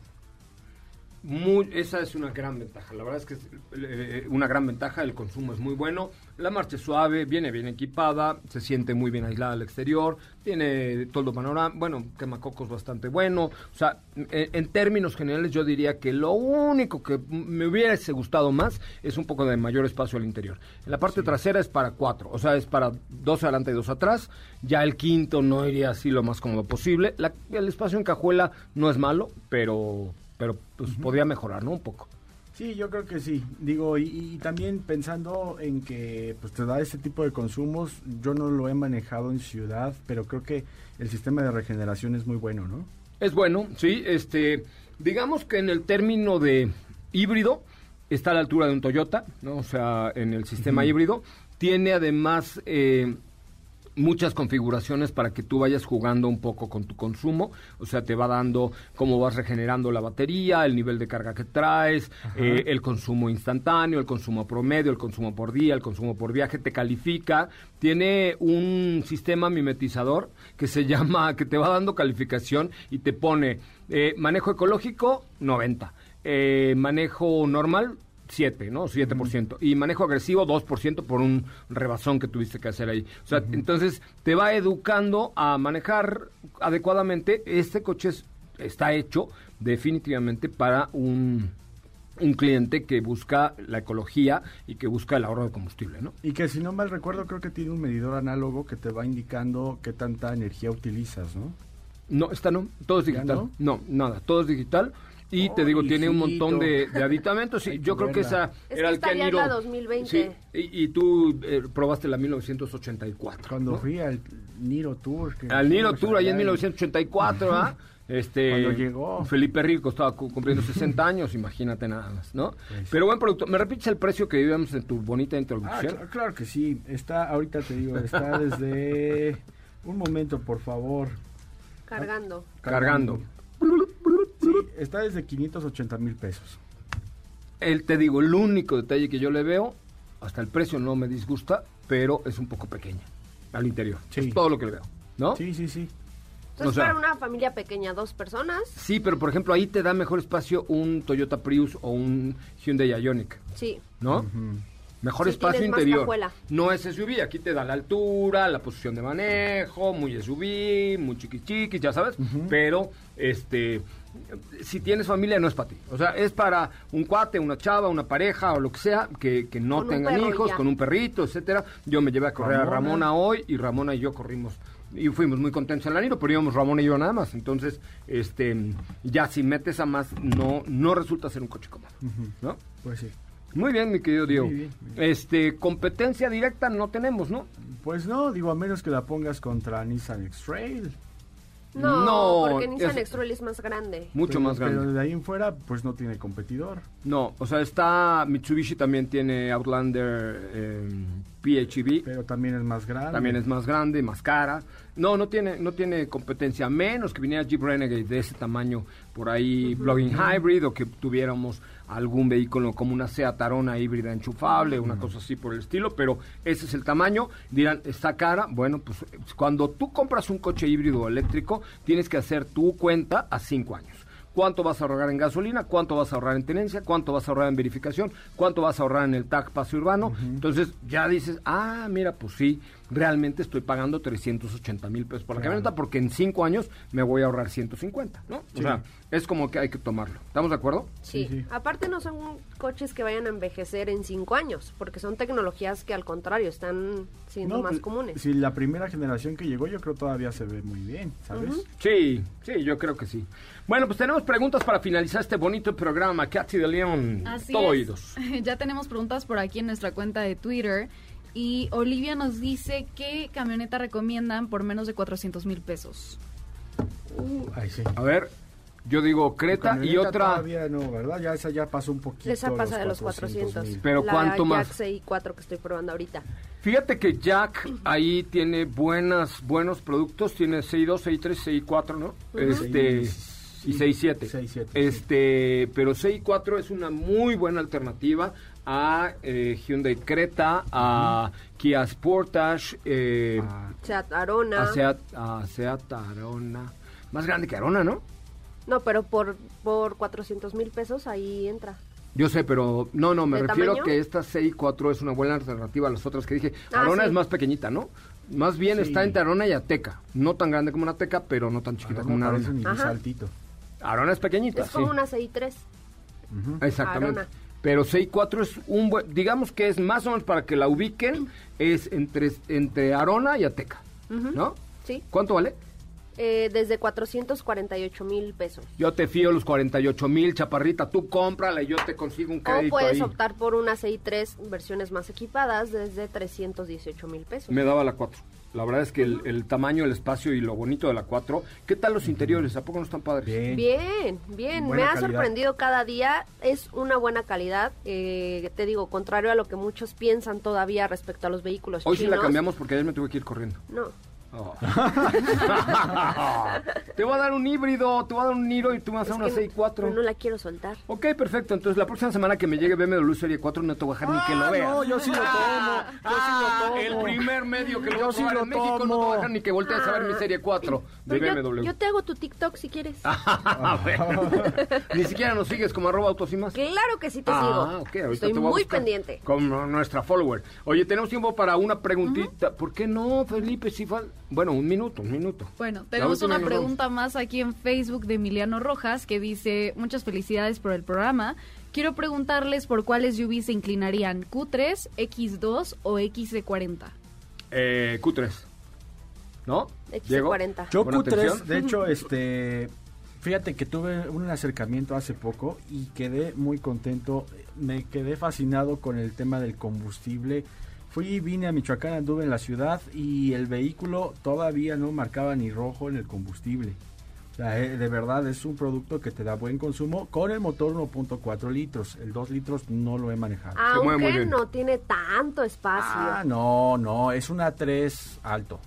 Muy, esa es una gran ventaja. La verdad es que es eh, una gran ventaja. El consumo es muy bueno. La marcha es suave, viene bien equipada, se siente muy bien aislada al exterior, tiene todo panorama, bueno, quemacocos bastante bueno. O sea, en, en términos generales yo diría que lo único que me hubiese gustado más es un poco de mayor espacio al interior. En la parte trasera es para cuatro, o sea, es para dos adelante y dos atrás. Ya el quinto no iría así lo más cómodo posible. La- el espacio en cajuela no es malo, pero pero pues podría mejorar, ¿no? Un poco. Sí, yo creo que sí. Digo, y, y también pensando en que pues te da este tipo de consumos, yo no lo he manejado en ciudad, pero creo que el sistema de regeneración es muy bueno, ¿no? Es bueno, sí, este, digamos que en el término de híbrido está a la altura de un Toyota, ¿no? O sea, en el sistema híbrido tiene además eh, muchas configuraciones para que tú vayas jugando un poco con tu consumo, o sea, te va dando cómo vas regenerando la batería, el nivel de carga que traes, eh, el consumo instantáneo, el consumo promedio, el consumo por día, el consumo por viaje, te califica, tiene un sistema mimetizador que se (laughs) llama, que te va dando calificación y te pone eh, manejo ecológico 90, eh, manejo normal 7, ¿no? 7%. Y manejo agresivo 2% por un rebasón que tuviste que hacer ahí. O sea, entonces te va educando a manejar adecuadamente. Este coche es- está hecho definitivamente para un, un cliente que busca la ecología y que busca el ahorro de combustible, ¿no? Y que si no mal recuerdo, creo que tiene un medidor análogo que te va indicando qué tanta energía utilizas, ¿no? No, esta no, todo es ¿Ya digital. no? No? nada, todo es digital. Y te digo, tiene un montón de, de aditamentos. Que yo creo que esa Es era que el Niro. la 2020. Sí, y, y tú eh, probaste la 1984. Cuando ¿no? fui al Niro Tour. que Al Niro Tour, ahí en allá 1984, ¿ah? Este, Cuando llegó. Felipe Rico estaba cu- cumpliendo 60 años, imagínate nada más, ¿no? Pues. Pero buen producto. ¿Me repites el precio que vivimos en tu bonita Ah, introducción? cl- claro que sí. Está, ahorita te digo, está (laughs) desde... Un momento, por favor. Cargando. Cargando. Sí, está desde 580 mil pesos. El, te digo, el único detalle que yo le veo, hasta el precio no me disgusta, pero es un poco pequeña al interior. Sí. Es todo lo que le veo, ¿no? Sí, sí, sí. Entonces, O sea- para una familia pequeña, dos personas, Sí, pero por ejemplo, ahí te da mejor espacio un Toyota Prius o un Hyundai Ioniq, sí. ¿no? Mejor Sí, espacio interior. No es SUV, aquí te da la altura, la posición de manejo, muy SUV, muy chiqui chiqui, ya sabes, pero este si tienes familia no es para ti. O sea, es para un cuate, una chava, una pareja o lo que sea que, que no Con tengan hijos, ya. con un perrito, etcétera. Yo me llevé a correr a Ramona. Hoy y Ramona y yo corrimos y fuimos muy contentos en la Niro, pero íbamos Ramona y yo nada más. Entonces, este ya si metes a más no no resulta ser un coche cómodo, ¿no? Pues sí. Muy bien, mi querido Diego. Muy bien, muy bien. Este, competencia directa no tenemos, ¿no? Pues no, digo, a menos que la pongas contra Nissan X-Trail. No, No, porque Nissan es- X-Trail es más grande. Mucho Pero- más grande. Pero de ahí en fuera, pues no tiene competidor. No, o sea, está Mitsubishi también tiene Outlander eh, PHEV, Pero también es más grande. también es más grande, más cara. No, no tiene no tiene competencia, menos que viniera Jeep Renegade de ese tamaño por ahí, plug-in hybrid o que tuviéramos algún vehículo como una Seat Arona híbrida enchufable, una cosa así por el estilo, pero ese es el tamaño. Dirán, ¿está cara? Bueno, pues cuando tú compras un coche híbrido o eléctrico, tienes que hacer tu cuenta a cinco años. ¿Cuánto vas a ahorrar en gasolina? ¿Cuánto vas a ahorrar en tenencia? ¿Cuánto vas a ahorrar en verificación? ¿Cuánto vas a ahorrar en el TAC pase urbano? Entonces ya dices, ah, mira, pues sí, realmente estoy pagando 380 mil pesos por la Claro. camioneta porque en cinco años me voy a ahorrar 150, ¿no? Sí. O sea, es como que hay que tomarlo. ¿Estamos de acuerdo? Sí. Sí, sí. Aparte no son coches que vayan a envejecer en cinco años, porque son tecnologías que al contrario están siendo No, más pues, comunes. Si la primera generación que llegó, yo creo todavía se ve muy bien, ¿sabes? Sí, sí, yo creo que sí. Bueno, pues tenemos preguntas para finalizar este bonito programa. Katy de León, todo es. oídos. (laughs) Ya tenemos preguntas por aquí en nuestra cuenta de Twitter. Y Olivia nos dice qué camioneta recomiendan por menos de 400 mil pesos. Ay, sí. A ver, yo digo Creta y otra... Todavía no, ¿verdad? Ya esa ya pasó un poquito. Esa pasa de los 400. 400,000. Pero la ¿cuánto más? Jack CI4 que estoy probando ahorita. Fíjate que Jack ahí tiene buenas, buenos productos, tiene CI2, CI3, CI4, ¿no? Este y CI7. CI7, sí. Este, pero CI4 es una muy buena alternativa a eh, Hyundai Creta, a Kia Sportage, eh, Ah, Seat Arona. a, Seat, a Seat Arona. Más grande que Arona, ¿no? No, pero por, por 400 mil pesos ahí entra. Yo sé, pero no, no, me ¿De refiero tamaño? que esta CI4 es una buena alternativa a las otras que dije. Ah, Arona sí. es más pequeñita, ¿no? Más bien Sí. está entre Arona y Ateca. No tan grande como una Ateca, pero no tan chiquita como Arona una Arona. saltito. Arona es pequeñita, Es sí. como una CI3. Exactamente. Arona. Pero CI4 es un buen, digamos que es más o menos para que la ubiquen, es entre, entre Arona y Ateca, ¿no? Sí. ¿Cuánto vale? Eh, desde 448 mil pesos. Yo te fío los 48 mil, chaparrita, tú cómprala y yo te consigo un O crédito puedes ahí. optar por una CI3 versiones más equipadas desde 318 mil pesos. Me daba la 4. La verdad es que el, el tamaño, el espacio y lo bonito de la 4. ¿Qué tal los interiores? ¿A poco no están padres? Bien. Bien, Me ha calidad. sorprendido cada día. Es una buena calidad. Eh, te digo, contrario a lo que muchos piensan todavía respecto a los vehículos Hoy sí la cambiamos porque ayer me tuve que ir corriendo. No. Oh. (laughs) te voy a dar un híbrido, te voy a dar un Niro y tú me vas a dar una que 6.4. No la quiero soltar. Ok, perfecto. Entonces la próxima semana que me llegue BMW Serie 4 no te voy a dejar ni que lo Ah, veas. no, yo sí lo tomo, yo sí lo Ah, tomo. El primer medio que lo Yo voy a sí probar lo en México no te voy a dejar ni que voltees a ver mi Serie 4 de Pero yo, BMW. yo te hago tu TikTok si quieres. (laughs) Ah. (laughs) Ni siquiera nos sigues como arroba autos y más. Claro que sí te Ah, sigo. ok, ahorita Estoy te voy muy pendiente. Como nuestra follower. Oye, tenemos tiempo para una preguntita. ¿Por qué no, Felipe? Si fal- Bueno, un minuto, un minuto. Bueno, tenemos una pregunta más aquí en Facebook de Emiliano Rojas que dice, muchas felicidades por el programa. Quiero preguntarles por cuáles SUV se inclinarían, Q3, X2 o XC40. Eh, Q3. ¿No? Diego. XC40. Yo Buena Q3, atención. de hecho, este, fíjate que tuve un acercamiento hace poco y quedé muy contento. Me quedé fascinado con el tema del combustible. Fui, vine a Michoacán, anduve en la ciudad y el vehículo todavía no marcaba ni rojo en el combustible. sea, eh, de verdad es un producto que te da buen consumo con el motor 1.4 litros. El 2 litros no lo he manejado. Aunque bien. no tiene tanto espacio. Ah, no, no, es una 3 alto.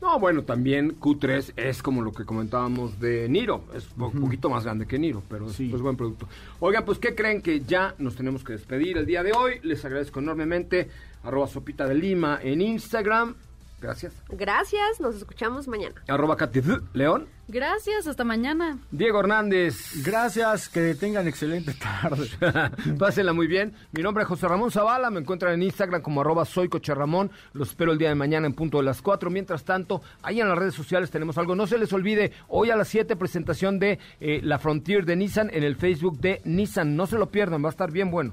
No, bueno, también Q3 es como lo que comentábamos de Niro. Es un poquito más grande que Niro, pero es Sí. pues, buen producto. Oigan, pues, ¿qué creen que ya nos tenemos que despedir el día de hoy? Les agradezco enormemente. Arroba Sopita de Lima en Instagram. Gracias. Gracias, nos escuchamos mañana. Arroba Katy. León. Gracias, hasta mañana. Diego Hernández. Gracias, que tengan excelente tarde. (laughs) Pásenla muy bien. Mi nombre es José Ramón Zavala. Me encuentran en Instagram como arroba soy Coche Ramón. Los espero el día de mañana en punto de las 4. Mientras tanto, ahí en las redes sociales tenemos algo. No se les olvide, hoy a las 7 presentación de eh, la Frontier de Nissan en el Facebook de Nissan. No se lo pierdan, va a estar bien bueno.